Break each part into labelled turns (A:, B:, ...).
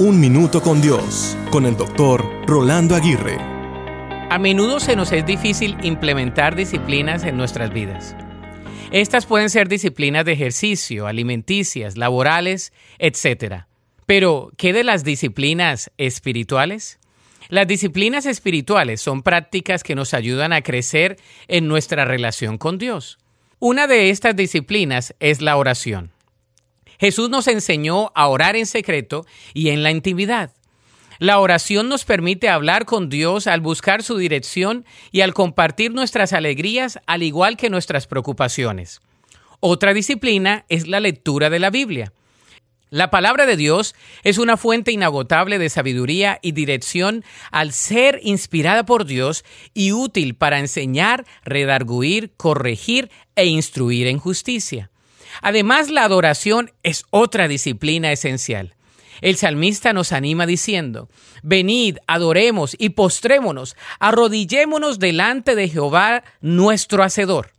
A: Un Minuto con Dios, con el doctor Rolando Aguirre.
B: A menudo se nos es difícil implementar disciplinas en nuestras vidas. Estas pueden ser disciplinas de ejercicio, alimenticias, laborales, etc. Pero, ¿qué de las disciplinas espirituales? Las disciplinas espirituales son prácticas que nos ayudan a crecer en nuestra relación con Dios. Una de estas disciplinas es la oración. Jesús nos enseñó a orar en secreto y en la intimidad. La oración nos permite hablar con Dios al buscar su dirección y al compartir nuestras alegrías al igual que nuestras preocupaciones. Otra disciplina es la lectura de la Biblia. La palabra de Dios es una fuente inagotable de sabiduría y dirección al ser inspirada por Dios y útil para enseñar, redarguir, corregir e instruir en justicia. Además, la adoración es otra disciplina esencial. El salmista nos anima diciendo, Venid, adoremos y postrémonos, arrodillémonos delante de Jehová nuestro Hacedor.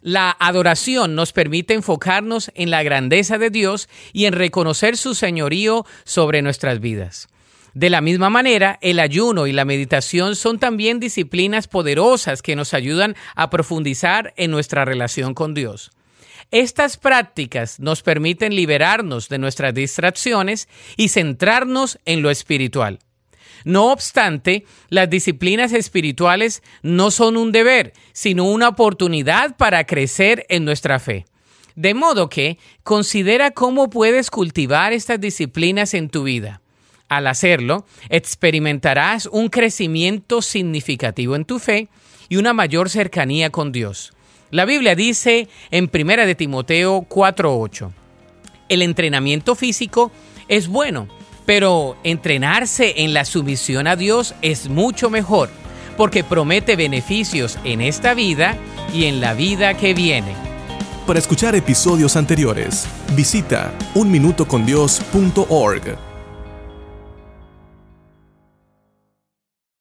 B: La adoración nos permite enfocarnos en la grandeza de Dios y en reconocer su señorío sobre nuestras vidas. De la misma manera, el ayuno y la meditación son también disciplinas poderosas que nos ayudan a profundizar en nuestra relación con Dios. Estas prácticas nos permiten liberarnos de nuestras distracciones y centrarnos en lo espiritual. No obstante, las disciplinas espirituales no son un deber, sino una oportunidad para crecer en nuestra fe. De modo que considera cómo puedes cultivar estas disciplinas en tu vida. Al hacerlo, experimentarás un crecimiento significativo en tu fe y una mayor cercanía con Dios. La Biblia dice en 1 de Timoteo 4:8, el entrenamiento físico es bueno, pero entrenarse en la sumisión a Dios es mucho mejor, porque promete beneficios en esta vida y en la vida que viene.
A: Para escuchar episodios anteriores, visita unminutocondios.org.